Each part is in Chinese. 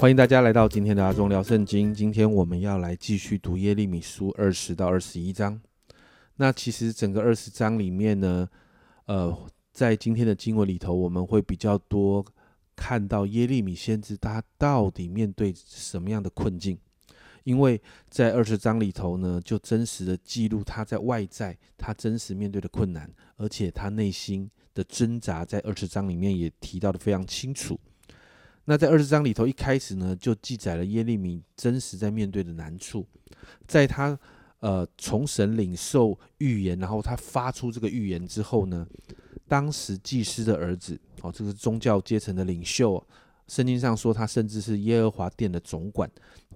欢迎大家来到今天的阿忠聊圣经。今天我们要来继续读耶利米书二十到二十一章。那其实整个二十章里面呢，呃，在今天的经文里头，我们会比较多看到耶利米先知他到底面对什么样的困境。因为在二十章里头呢，就真实的记录他在外在他真实面对的困难，而且他内心的挣扎，在二十章里面也提到的非常清楚。那在二十章里头，一开始呢，就记载了耶利米真实在面对的难处，在他呃从神领受预言，然后他发出这个预言之后呢，当时祭司的儿子哦，这个宗教阶层的领袖，圣经上说他甚至是耶和华殿的总管，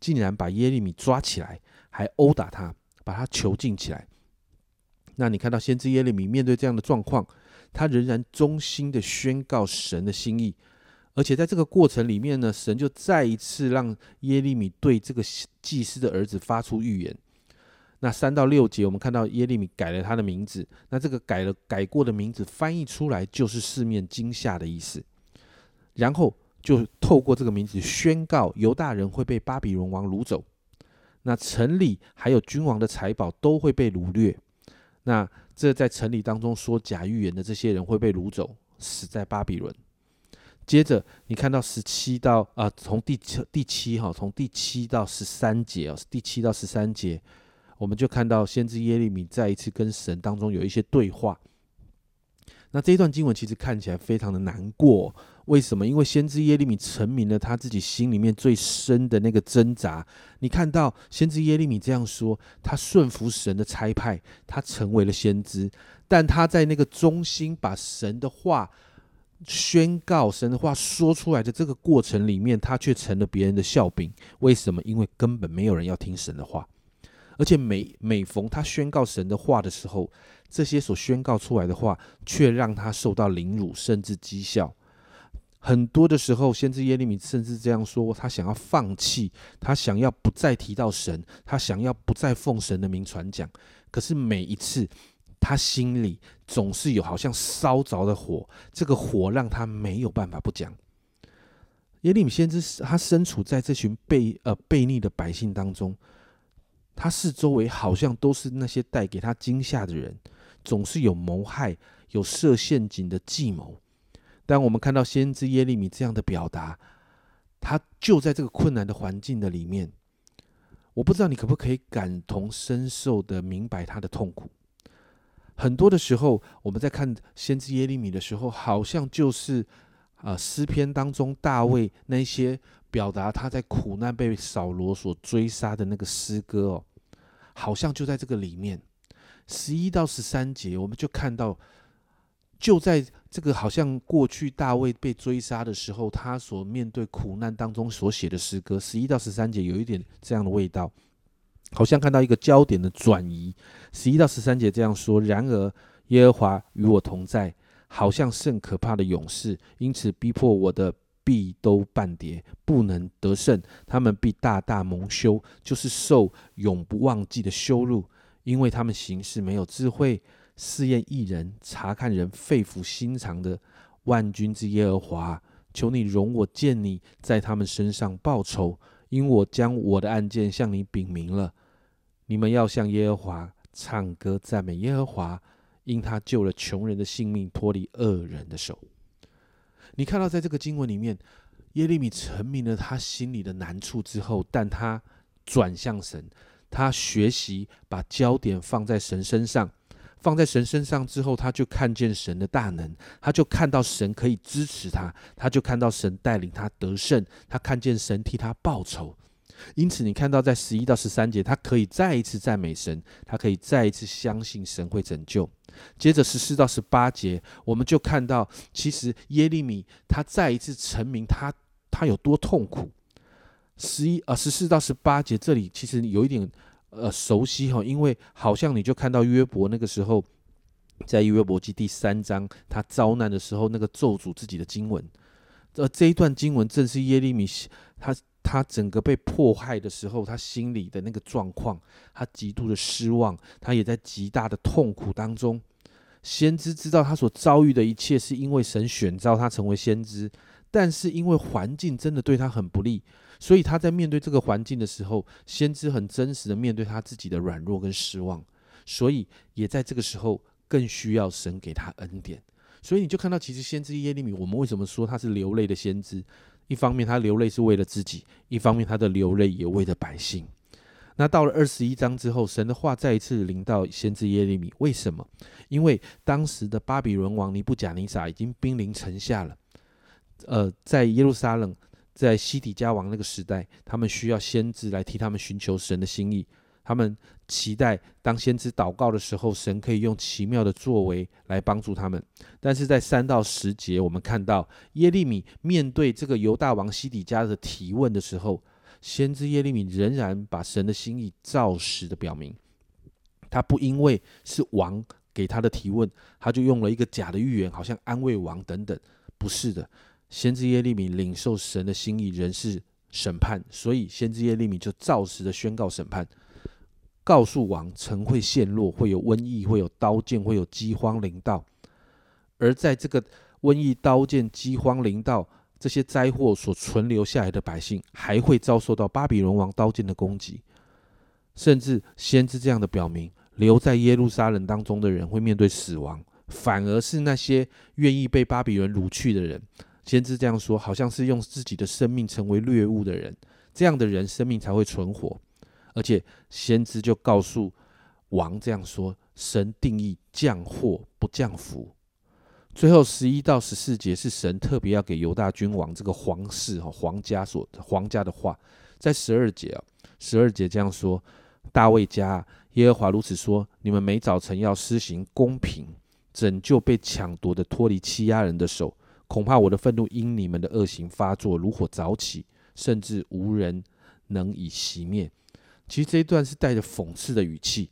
竟然把耶利米抓起来，还殴打他，把他囚禁起来。那你看到先知耶利米面对这样的状况，他仍然忠心的宣告神的心意。而且在这个过程里面呢，神就再一次让耶利米对这个祭司的儿子发出预言。那三到六节，我们看到耶利米改了他的名字。那这个改了改过的名字翻译出来就是四面惊吓的意思。然后就透过这个名字宣告犹大人会被巴比伦王掳走，那城里还有君王的财宝都会被掳掠。那这在城里当中说假预言的这些人会被掳走，死在巴比伦。接着，你看到十七到啊，从第七第七哈，从第七到十三节哦，第七到十三节，我们就看到先知耶利米再一次跟神当中有一些对话。那这一段经文其实看起来非常的难过，为什么？因为先知耶利米成明了他自己心里面最深的那个挣扎。你看到先知耶利米这样说，他顺服神的差派，他成为了先知，但他在那个中心把神的话。宣告神的话说出来的这个过程里面，他却成了别人的笑柄。为什么？因为根本没有人要听神的话，而且每每逢他宣告神的话的时候，这些所宣告出来的话却让他受到凌辱，甚至讥笑。很多的时候，先知耶利米甚至这样说：他想要放弃，他想要不再提到神，他想要不再奉神的名传讲。可是每一次。他心里总是有好像烧着的火，这个火让他没有办法不讲。耶利米先知他身处在这群被呃悖逆的百姓当中，他四周围好像都是那些带给他惊吓的人，总是有谋害、有设陷阱的计谋。当我们看到先知耶利米这样的表达，他就在这个困难的环境的里面，我不知道你可不可以感同身受的明白他的痛苦。很多的时候，我们在看先知耶利米的时候，好像就是啊诗篇当中大卫那些表达他在苦难被扫罗所追杀的那个诗歌哦，好像就在这个里面。十一到十三节，我们就看到，就在这个好像过去大卫被追杀的时候，他所面对苦难当中所写的诗歌，十一到十三节有一点这样的味道。好像看到一个焦点的转移，十一到十三节这样说。然而耶和华与我同在，好像甚可怕的勇士，因此逼迫我的必都半跌，不能得胜。他们必大大蒙羞，就是受永不忘记的羞辱，因为他们行事没有智慧，试验一人，查看人肺腑心肠的万军之耶和华，求你容我见你在他们身上报仇。因我将我的案件向你禀明了，你们要向耶和华唱歌赞美耶和华，因他救了穷人的性命，脱离恶人的手。你看到在这个经文里面，耶利米成明了他心里的难处之后，但他转向神，他学习把焦点放在神身上。放在神身上之后，他就看见神的大能，他就看到神可以支持他，他就看到神带领他得胜，他看见神替他报仇。因此，你看到在十一到十三节，他可以再一次赞美神，他可以再一次相信神会拯救。接着十四到十八节，我们就看到，其实耶利米他再一次成名，他他有多痛苦。十一啊，十四到十八节这里其实有一点。呃，熟悉哈，因为好像你就看到约伯那个时候，在约伯记第三章，他遭难的时候，那个咒诅自己的经文。而这一段经文正是耶利米他他整个被迫害的时候，他心里的那个状况，他极度的失望，他也在极大的痛苦当中。先知知道他所遭遇的一切是因为神选召他成为先知，但是因为环境真的对他很不利。所以他在面对这个环境的时候，先知很真实的面对他自己的软弱跟失望，所以也在这个时候更需要神给他恩典。所以你就看到，其实先知耶利米，我们为什么说他是流泪的先知？一方面他流泪是为了自己，一方面他的流泪也为了百姓。那到了二十一章之后，神的话再一次临到先知耶利米。为什么？因为当时的巴比伦王尼布甲尼撒已经兵临城下了。呃，在耶路撒冷，在西底家王那个时代，他们需要先知来替他们寻求神的心意。他们期待当先知祷告的时候，神可以用奇妙的作为来帮助他们。但是在三到十节，我们看到耶利米面对这个犹大王西底家的提问的时候。先知耶利米仍然把神的心意照实的表明，他不因为是王给他的提问，他就用了一个假的预言，好像安慰王等等，不是的。先知耶利米领受神的心意，仍是审判，所以先知耶利米就照实的宣告审判，告诉王城会陷落，会有瘟疫，会有刀剑，会有饥荒临到，而在这个瘟疫、刀剑、饥荒临到。这些灾祸所存留下来的百姓，还会遭受到巴比伦王刀剑的攻击，甚至先知这样的表明，留在耶路撒冷当中的人会面对死亡，反而是那些愿意被巴比伦掳去的人，先知这样说，好像是用自己的生命成为掠物的人，这样的人生命才会存活，而且先知就告诉王这样说：神定义降祸不降福。最后十一到十四节是神特别要给犹大君王这个皇室哈皇家所皇家的话，在十二节啊，十二节这样说：大卫家耶和华如此说，你们每早晨要施行公平，拯救被抢夺的，脱离欺压人的手。恐怕我的愤怒因你们的恶行发作，如火早起，甚至无人能以熄灭。其实这一段是带着讽刺的语气。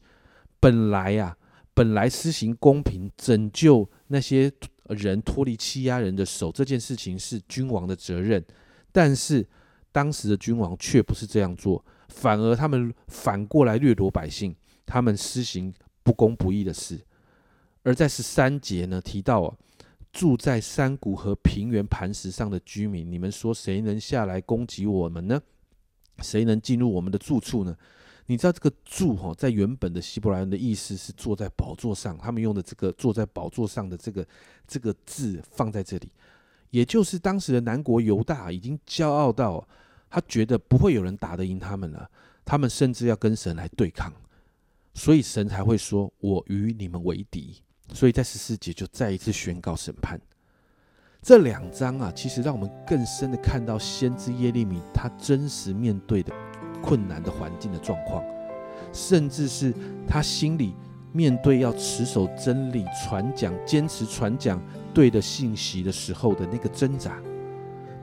本来呀，本来施行公平，拯救那些。人脱离欺压人的手这件事情是君王的责任，但是当时的君王却不是这样做，反而他们反过来掠夺百姓，他们施行不公不义的事。而在十三节呢提到啊，住在山谷和平原磐石上的居民，你们说谁能下来攻击我们呢？谁能进入我们的住处呢？你知道这个“住”哈，在原本的希伯来人的意思是坐在宝座上，他们用的这个坐在宝座上的这个这个字放在这里，也就是当时的南国犹大已经骄傲到他觉得不会有人打得赢他们了，他们甚至要跟神来对抗，所以神才会说：“我与你们为敌。”所以在十四节就再一次宣告审判。这两章啊，其实让我们更深的看到先知耶利米他真实面对的。困难的环境的状况，甚至是他心里面对要持守真理、传讲、坚持传讲对的信息的时候的那个挣扎。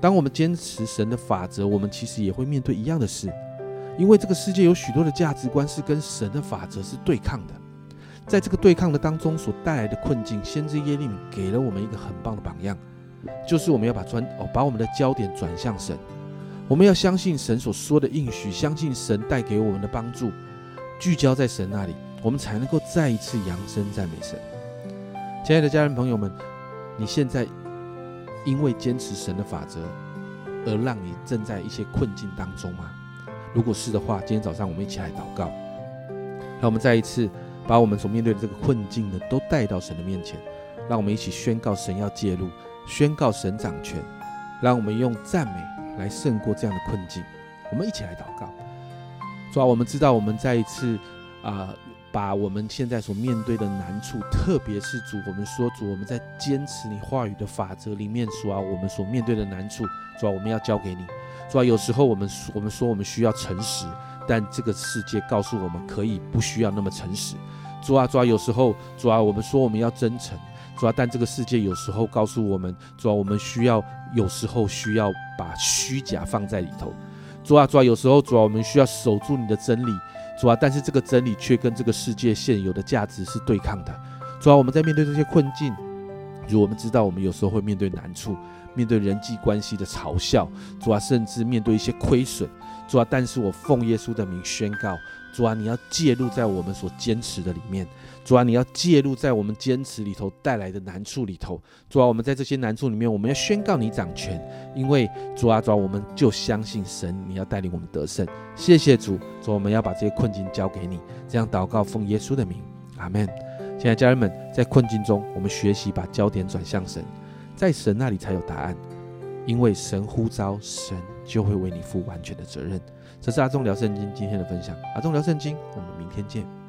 当我们坚持神的法则，我们其实也会面对一样的事，因为这个世界有许多的价值观是跟神的法则是对抗的。在这个对抗的当中所带来的困境，先知耶利米给了我们一个很棒的榜样，就是我们要把专哦把我们的焦点转向神。我们要相信神所说的应许，相信神带给我们的帮助，聚焦在神那里，我们才能够再一次扬声赞美神。亲爱的家人朋友们，你现在因为坚持神的法则，而让你正在一些困境当中吗？如果是的话，今天早上我们一起来祷告，让我们再一次把我们所面对的这个困境呢，都带到神的面前，让我们一起宣告神要介入，宣告神掌权，让我们用赞美。来胜过这样的困境，我们一起来祷告。主啊，我们知道我们再一次啊，把我们现在所面对的难处，特别是主，我们说主，我们在坚持你话语的法则里面，主啊，我们所面对的难处，主啊，我们要交给你。主啊，有时候我们我们说我们需要诚实，但这个世界告诉我们可以不需要那么诚实。主啊，主啊，有时候主啊，我们说我们要真诚。主要，但这个世界有时候告诉我们，主要我们需要有时候需要把虚假放在里头。主啊，主啊，有时候主要我们需要守住你的真理。主啊，但是这个真理却跟这个世界现有的价值是对抗的。主啊，我们在面对这些困境，如我们知道我们有时候会面对难处，面对人际关系的嘲笑。主啊，甚至面对一些亏损。主啊，但是我奉耶稣的名宣告，主啊，你要介入在我们所坚持的里面。主啊，你要介入在我们坚持里头带来的难处里头。主啊，我们在这些难处里面，我们要宣告你掌权，因为主啊，主啊，我们就相信神，你要带领我们得胜。谢谢主，主，我们要把这些困境交给你。这样祷告，奉耶稣的名，阿门。现在家人们，在困境中，我们学习把焦点转向神，在神那里才有答案，因为神呼召，神就会为你负完全的责任。这是阿忠聊圣经今天的分享，阿忠聊圣经，我们明天见。